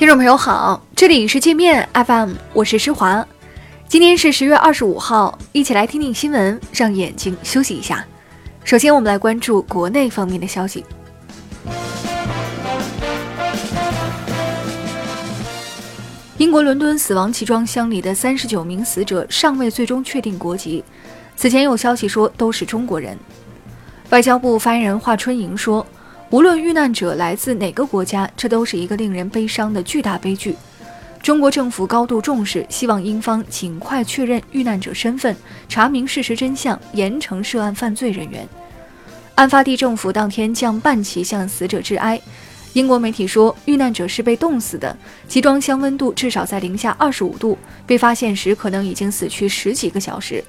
听众朋友好，这里是界面 FM，我是施华。今天是十月二十五号，一起来听听新闻，让眼睛休息一下。首先，我们来关注国内方面的消息。英国伦敦死亡集装箱里的三十九名死者尚未最终确定国籍，此前有消息说都是中国人。外交部发言人华春莹说。无论遇难者来自哪个国家，这都是一个令人悲伤的巨大悲剧。中国政府高度重视，希望英方尽快确认遇难者身份，查明事实真相，严惩涉案犯罪人员。案发地政府当天将半旗向死者致哀。英国媒体说，遇难者是被冻死的，集装箱温度至少在零下二十五度，被发现时可能已经死去十几个小时。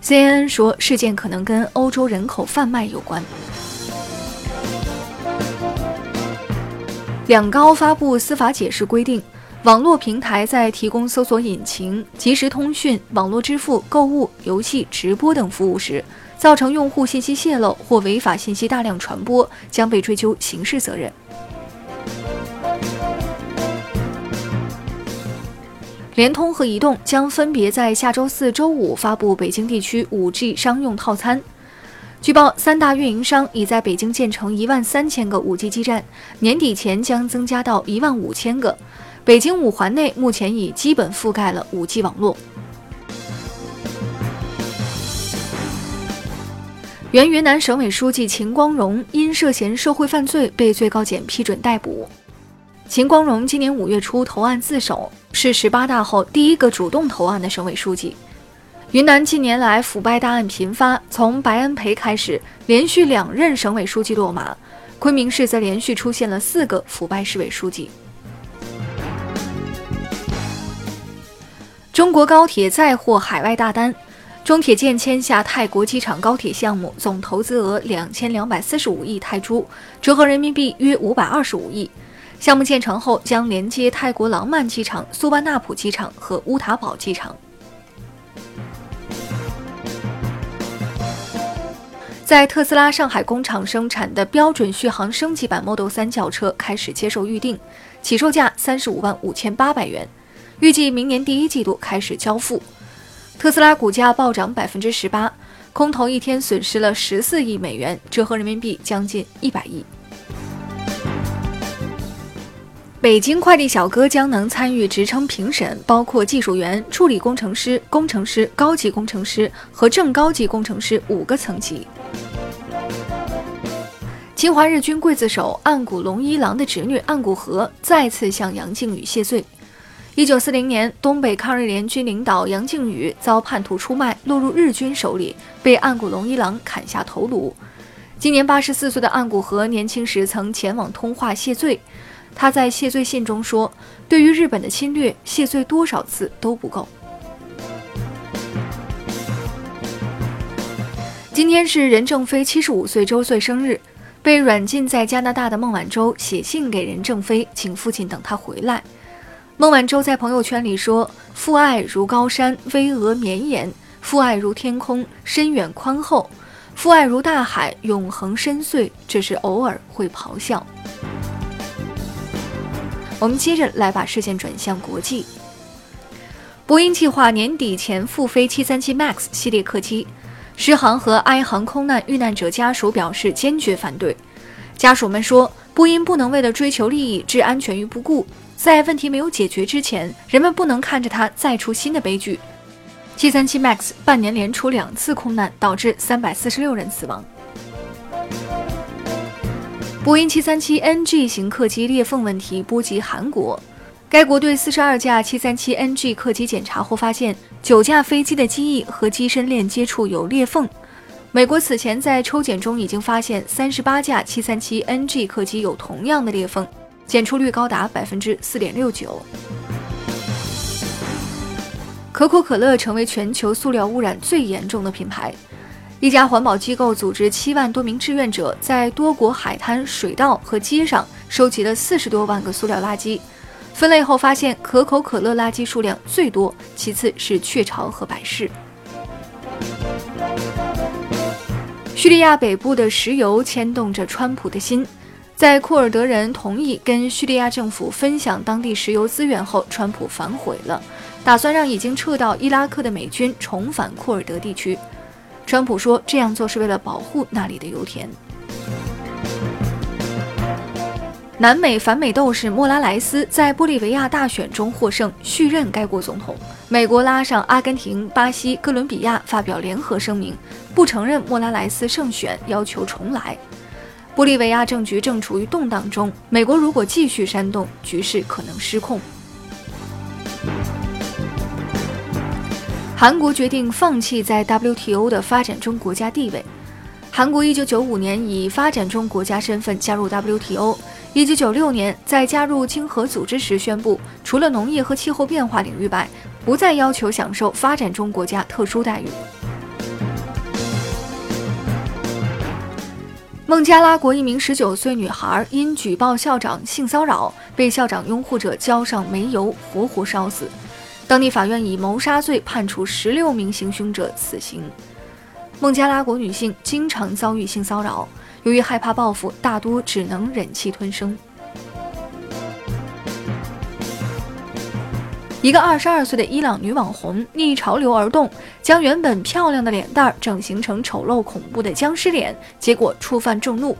CNN 说，事件可能跟欧洲人口贩卖有关。两高发布司法解释规定，网络平台在提供搜索引擎、即时通讯、网络支付、购物、游戏、直播等服务时，造成用户信息泄露或违法信息大量传播，将被追究刑事责任。联通和移动将分别在下周四周五发布北京地区 5G 商用套餐。据报，三大运营商已在北京建成一万三千个 5G 基站，年底前将增加到一万五千个。北京五环内目前已基本覆盖了 5G 网络。原云南省委书记秦光荣因涉嫌受贿犯罪被最高检批准逮捕。秦光荣今年五月初投案自首，是十八大后第一个主动投案的省委书记。云南近年来腐败大案频发，从白恩培开始，连续两任省委书记落马；昆明市则连续出现了四个腐败市委书记。中国高铁再获海外大单，中铁建签下泰国机场高铁项目，总投资额两千两百四十五亿泰铢，折合人民币约五百二十五亿。项目建成后，将连接泰国廊曼机场、苏万纳普机场和乌塔堡机场。在特斯拉上海工厂生产的标准续航升级版 Model 3轿车开始接受预定，起售价三十五万五千八百元，预计明年第一季度开始交付。特斯拉股价暴涨百分之十八，空头一天损失了十四亿美元，折合人民币将近一百亿。北京快递小哥将能参与职称评审，包括技术员、助理工程师、工程师、高级工程师和正高级工程师五个层级。侵华日军刽子手岸谷龙一郎的侄女岸谷和再次向杨靖宇谢罪。一九四零年，东北抗日联军领导杨靖宇遭叛徒出卖，落入日军手里，被岸谷龙一郎砍下头颅。今年八十四岁的岸谷和年轻时曾前往通化谢罪。他在谢罪信中说：“对于日本的侵略，谢罪多少次都不够。”今天是任正非七十五岁周岁生日，被软禁在加拿大的孟晚舟写信给任正非，请父亲等他回来。孟晚舟在朋友圈里说：“父爱如高山，巍峨绵延；父爱如天空，深远宽厚；父爱如大海，永恒深邃。”只是偶尔会咆哮。我们接着来把视线转向国际。波音计划年底前复飞737 MAX 系列客机，狮航和埃航空难遇难者家属表示坚决反对。家属们说，波音不能为了追求利益置安全于不顾，在问题没有解决之前，人们不能看着它再出新的悲剧。737 MAX 半年连出两次空难，导致346人死亡。波音737 NG 型客机裂缝问题波及韩国，该国对四十二架737 NG 客机检查后发现，九架飞机的机翼和机身链接处有裂缝。美国此前在抽检中已经发现三十八架737 NG 客机有同样的裂缝，检出率高达百分之四点六九。可口可乐成为全球塑料污染最严重的品牌。一家环保机构组织七万多名志愿者，在多国海滩、水道和街上收集了四十多万个塑料垃圾。分类后发现，可口可乐垃圾数量最多，其次是雀巢和百事。叙利亚北部的石油牵动着川普的心。在库尔德人同意跟叙利亚政府分享当地石油资源后，川普反悔了，打算让已经撤到伊拉克的美军重返库尔德地区。川普说，这样做是为了保护那里的油田。南美反美斗士莫拉莱斯在玻利维亚大选中获胜，续任该国总统。美国拉上阿根廷、巴西、哥伦比亚发表联合声明，不承认莫拉莱斯胜选，要求重来。玻利维亚政局正处于动荡中，美国如果继续煽动，局势可能失控。韩国决定放弃在 WTO 的发展中国家地位。韩国1995年以发展中国家身份加入 WTO，1996 年在加入经合组织时宣布，除了农业和气候变化领域外，不再要求享受发展中国家特殊待遇。孟加拉国一名十九岁女孩因举报校长性骚扰，被校长拥护者浇上煤油，活活烧死。当地法院以谋杀罪判处十六名行凶者死刑。孟加拉国女性经常遭遇性骚扰，由于害怕报复，大多只能忍气吞声。一个二十二岁的伊朗女网红逆潮流而动，将原本漂亮的脸蛋整形成丑陋恐怖的僵尸脸，结果触犯众怒，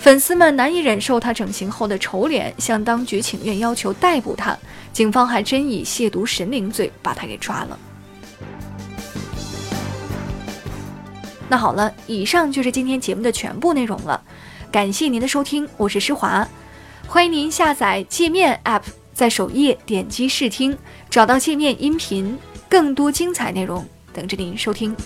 粉丝们难以忍受他整形后的丑脸，向当局请愿，要求逮捕他。警方还真以亵渎神灵罪把他给抓了。那好了，以上就是今天节目的全部内容了，感谢您的收听，我是施华，欢迎您下载界面 App。在首页点击试听，找到界面音频，更多精彩内容等着您收听。